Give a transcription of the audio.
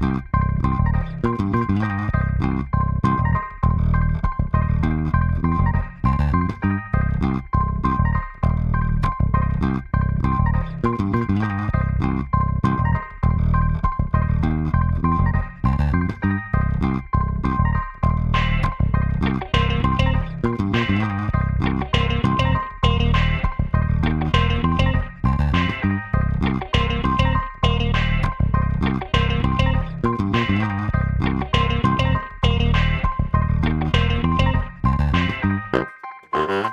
Mm-hmm.